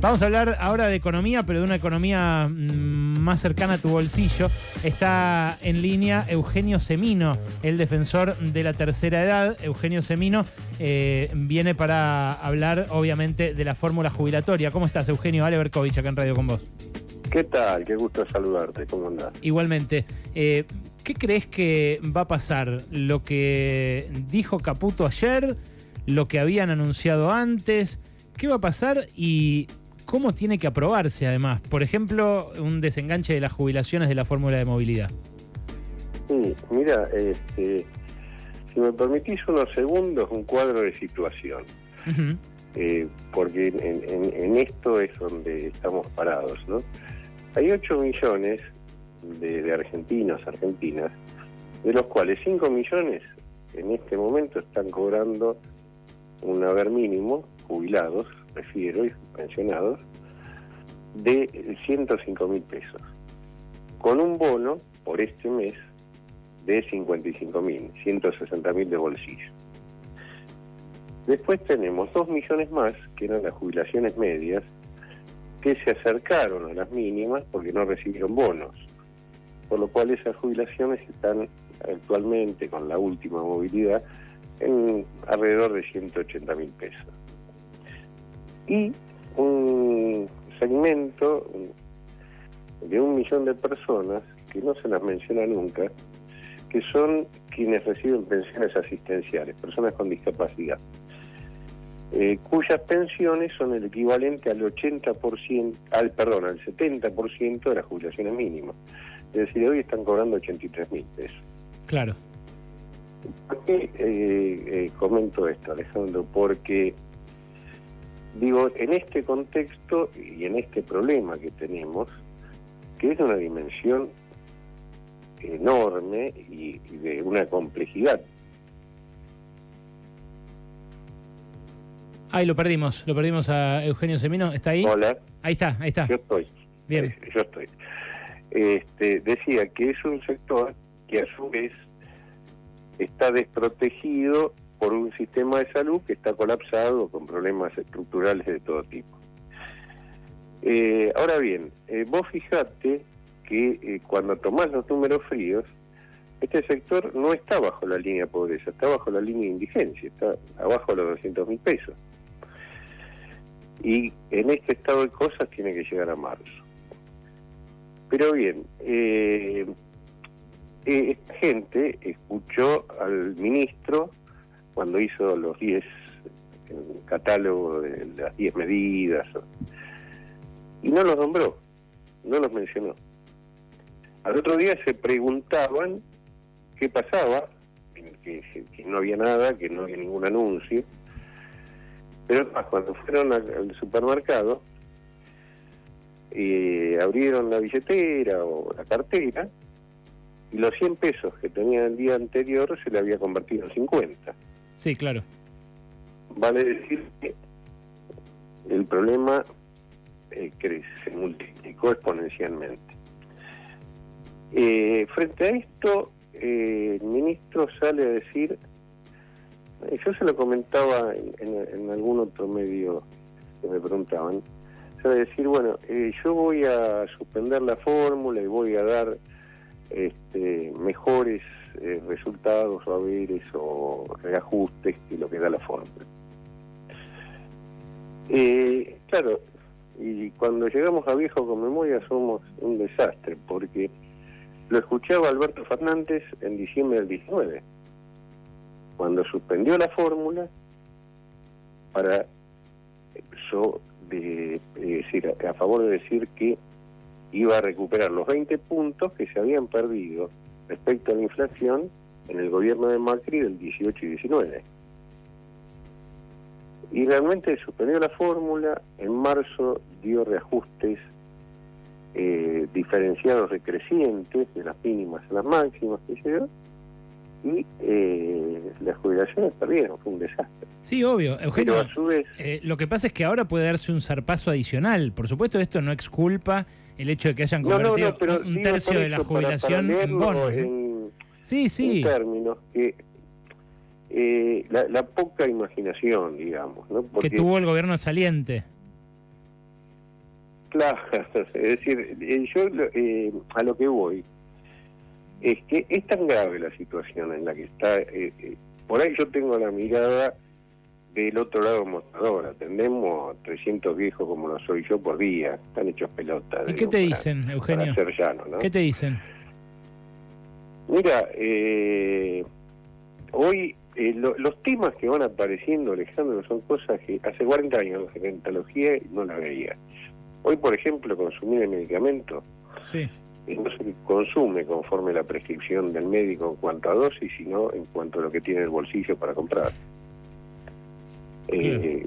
Vamos a hablar ahora de economía, pero de una economía mm, más cercana a tu bolsillo. Está en línea Eugenio Semino, el defensor de la tercera edad. Eugenio Semino eh, viene para hablar, obviamente, de la fórmula jubilatoria. ¿Cómo estás, Eugenio? Ale Berkovich, acá en Radio con vos. ¿Qué tal? Qué gusto saludarte. ¿Cómo andás? Igualmente. Eh, ¿Qué crees que va a pasar? ¿Lo que dijo Caputo ayer? ¿Lo que habían anunciado antes? ¿Qué va a pasar? Y cómo tiene que aprobarse además. Por ejemplo, un desenganche de las jubilaciones de la fórmula de movilidad. Sí, mira, este, si me permitís unos segundos, un cuadro de situación. Eh, porque en, esto es donde estamos parados, ¿no? Hay 8 millones de, argentinos, argentinas, de los cuales 5 millones en este momento están cobrando un haber mínimo, jubilados, refiero, y pensionados, de 105 mil pesos, con un bono por este mes de 55 mil, 160 mil de bolsillo. Después tenemos 2 millones más, que eran las jubilaciones medias, que se acercaron a las mínimas porque no recibieron bonos, por lo cual esas jubilaciones están actualmente con la última movilidad en alrededor de 180 mil pesos y un segmento de un millón de personas que no se las menciona nunca, que son quienes reciben pensiones asistenciales, personas con discapacidad, eh, cuyas pensiones son el equivalente al 80%, al perdón, al 70% de las jubilaciones mínimas. Es decir, hoy están cobrando 83 mil pesos. Claro. ¿Por qué eh, eh, comento esto, Alejandro? Porque Digo, en este contexto y en este problema que tenemos, que es una dimensión enorme y, de una complejidad. Ahí lo perdimos, lo perdimos a Eugenio Semino, ¿está ahí? Hola. Ahí está, ahí está. Yo estoy. Bien. Yo estoy. Este, decía que es un sector que a su vez está desprotegido por un sistema de salud que está colapsado con problemas estructurales de todo tipo. Eh, ahora bien, eh, vos fijate que eh, cuando tomás los números fríos, este sector no está bajo la línea de pobreza, está bajo la línea de indigencia, está abajo de los 200 mil pesos. Y en este estado de cosas tiene que llegar a marzo. Pero bien, esta gente escuchó al ministro cuando hizo los 10, el catálogo de las 10 medidas, y no los nombró, no los mencionó. Al otro día se preguntaban qué pasaba, que, no había nada, que no había ningún anuncio, pero cuando fueron al, supermercado, y abrieron la billetera o la cartera, y los 100 pesos que tenían el día anterior se le había convertido en 50. Sí, claro. Vale decir que el problema eh, se multiplicó exponencialmente. Eh, frente a esto, eh, el ministro sale a decir, yo se lo comentaba en, algún otro medio que me preguntaban, sale a decir, bueno, yo voy a suspender la fórmula y voy a dar este, mejores eh, resultados o haberes o reajustes que lo que da la fórmula. Eh, claro, y cuando llegamos a viejo con memoria somos un desastre, porque lo escuchaba Alberto Fernández en diciembre del 19, cuando suspendió la fórmula para a favor de decir que iba a recuperar los 20 puntos que se habían perdido respecto a la inflación en el gobierno de Macri del 18 y 19. Y realmente suspendió la fórmula, en marzo dio reajustes eh, diferenciados decrecientes de las mínimas a las máximas que y eh, las jubilaciones perdieron, fue un desastre. Sí, obvio. Eugenio, a su vez, eh, lo que pasa es que ahora puede darse un zarpazo adicional. Por supuesto, esto no exculpa el hecho de que hayan convertido un tercio de la jubilación en bonos. sí, sí. En términos que eh, la, poca imaginación, digamos. ¿no? que tuvo el gobierno saliente. Claro, es decir, eh, yo eh, a lo que voy es que es tan grave la situación en la que está. Eh, eh, por ahí yo tengo la mirada del otro lado mostrador. Atendemos a 300 viejos como lo soy yo por día. Están hechos pelotas. ¿Y qué te para- dicen, Eugenio? Para ser llano, ¿no? ¿Qué te dicen? Mira, eh, hoy eh, lo- los temas que van apareciendo, Alejandro, son cosas que hace 40 años en gerontología no las veía. Hoy, por ejemplo, consumir el medicamento Sí. No se consume conforme la prescripción del médico en cuanto a dosis, sino en cuanto a lo que tiene el bolsillo para comprar. Eh,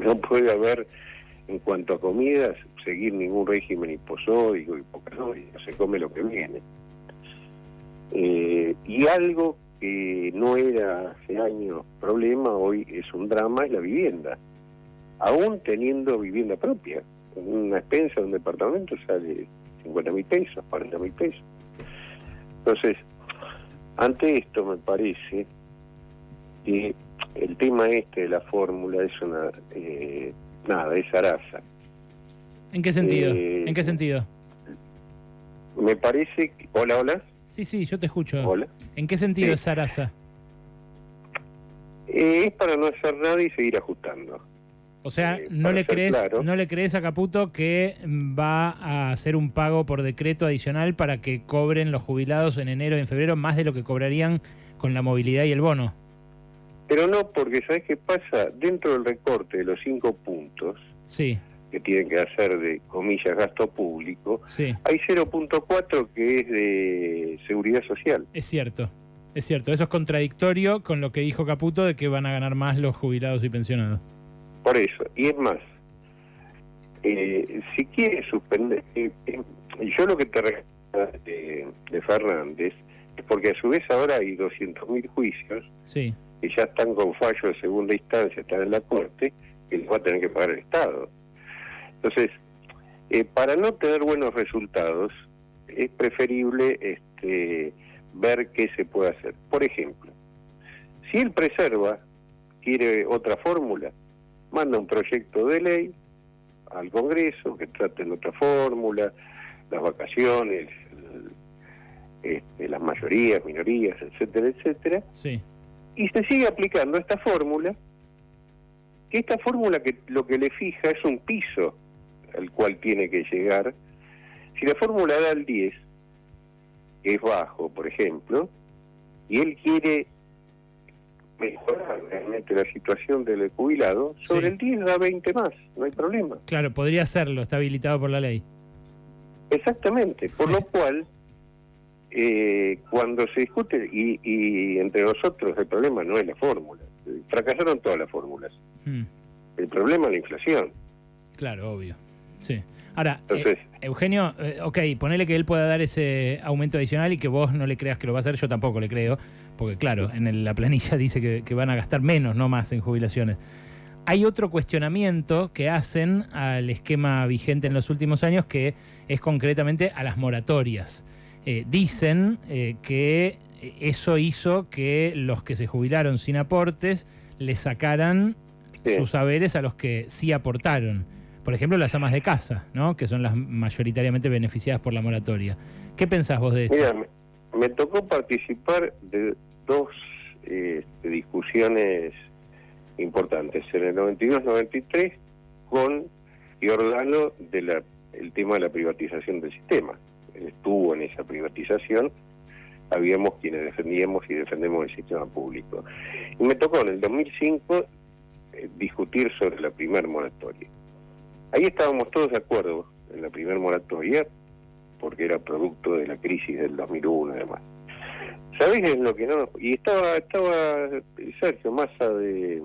no puede haber, en cuanto a comidas, seguir ningún régimen hiposódico, hipocalórico, se come lo que viene. Eh, y algo que no era hace años problema, hoy es un drama, es la vivienda. Aún teniendo vivienda propia, una expensa de un departamento sale 50 mil pesos, 40 mil pesos. Entonces, ante esto me parece que el tema este de la fórmula es una, eh, nada, es araza. ¿En qué sentido? Eh, ¿En qué sentido? Me parece que, hola, hola, Sí, sí, yo te escucho. hola. ¿En qué sentido Sí. es Sarasa? Eh, es para no hacer nada y seguir ajustando. O sea, Eh, no le crees, claro. no le crees a Caputo que va a hacer un pago por decreto adicional para que cobren los jubilados en enero y en febrero más de lo que cobrarían con la movilidad y el bono. Pero no, porque ¿sabes qué pasa? Dentro del recorte de los cinco puntos Sí, que tienen que hacer de, comillas, gasto público, sí, hay 0.4 que es de seguridad social. es cierto. Es cierto, eso es contradictorio con lo que dijo Caputo de que van a ganar más los jubilados y pensionados. Por eso, y es más, eh, si quiere suspender, eh, eh, yo lo que te recuerdo de, de Fernández es porque a su vez ahora hay 200.000 juicios Sí, que ya están con fallo de segunda instancia, están en la Corte, que les va a tener que pagar el Estado. Entonces, eh, para no tener buenos resultados, es preferible este, ver qué se puede hacer. Por ejemplo, si él preserva, quiere otra fórmula, manda un proyecto de ley al Congreso que traten otra fórmula, las vacaciones, este, las mayorías, minorías, etcétera, etcétera, sí, y se sigue aplicando esta fórmula, que esta fórmula que lo que le fija es un piso al cual tiene que llegar. Si la fórmula da el 10, que es bajo, por ejemplo, y él quiere mejorar realmente la situación del jubilado, sobre Sí. el 10 da 20 más, no hay problema. claro, podría hacerlo, está habilitado por la ley. Exactamente, por lo cual, eh, cuando se discute, y, y entre nosotros el problema no es la fórmula, fracasaron todas las fórmulas, Mm, el problema es la inflación. claro, obvio. Sí. Ahora, Entonces, eh, Eugenio, eh, ok, ponele que él pueda dar ese aumento adicional y que vos no le creas que lo va a hacer, yo tampoco le creo, porque claro, en el- la planilla dice que, que van a gastar menos, no más en jubilaciones. Hay otro cuestionamiento que hacen al esquema vigente en los últimos años que es concretamente a las moratorias. Eh, dicen que eso hizo que los que se jubilaron sin aportes le sacaran Sí. sus saberes a los que sí aportaron. Por ejemplo, las amas de casa, ¿no? que son las mayoritariamente beneficiadas por la moratoria. ¿Qué pensás vos de esto? mira, me, me tocó participar de dos eh, discusiones importantes, en el 92-93 con Giordano de la, el tema de la privatización del sistema. Él estuvo en esa privatización, habíamos quienes defendíamos y defendemos el sistema público. Y me tocó en el 2005 eh, discutir sobre la primer moratoria. Ahí estábamos todos de acuerdo en la primer moratoria, porque era producto de la crisis del 2001 y demás. ¿Sabés lo que no Y estaba, estaba Sergio Massa de,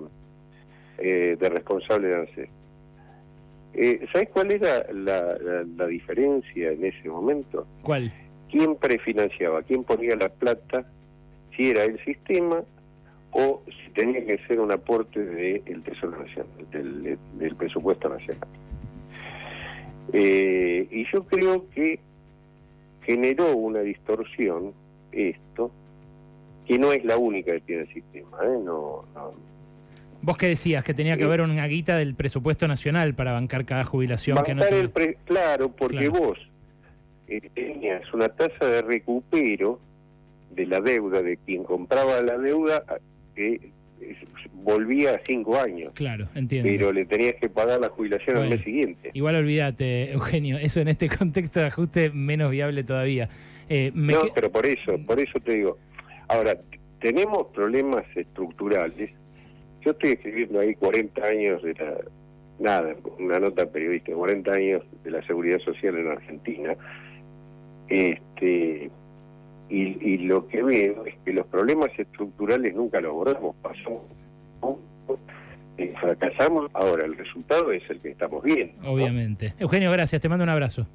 eh, de responsable de ANSES. Eh, ¿Sabés cuál era la, la- la diferencia en ese momento? ¿Cuál? ¿Quién prefinanciaba? ¿Quién ponía la plata? Si era el sistema o si tenía que ser un aporte del Tesoro Nacional, del, del presupuesto nacional. Eh, y yo creo que generó una distorsión esto, que no es la única que tiene el sistema, ¿eh? no, no, Vos qué decías, que tenía que Sí. haber una guita del presupuesto nacional para bancar cada jubilación que no Bancar el pre- claro, porque Claro. vos eh, tenías una tasa de recupero de la deuda de quien compraba la deuda que volvía a cinco años, Claro, entiendo. pero le tenías que pagar la jubilación al mes siguiente. Igual olvídate, Eugenio, eso en este contexto de ajuste menos viable todavía. Eh, me No, que- pero por eso, por eso te digo. Ahora, tenemos problemas estructurales. Yo estoy escribiendo ahí 40 años de la... Nada, una nota periodística, 40 años de la seguridad social en Argentina. Este, y, y lo que veo es que los problemas estructurales nunca los abordamos, pasamos, eh, fracasamos, ahora el resultado es el que estamos viendo. ¿no? Obviamente. Eugenio, gracias, te mando un abrazo.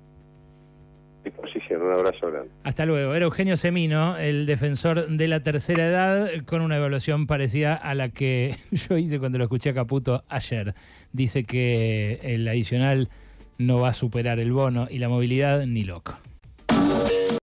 Disposición, un abrazo grande. Hasta luego. Era Eugenio Semino, el defensor de la tercera edad, con una evaluación parecida a la que yo hice cuando lo escuché a Caputo ayer. Dice que el adicional no va a superar el bono y la movilidad ni loco.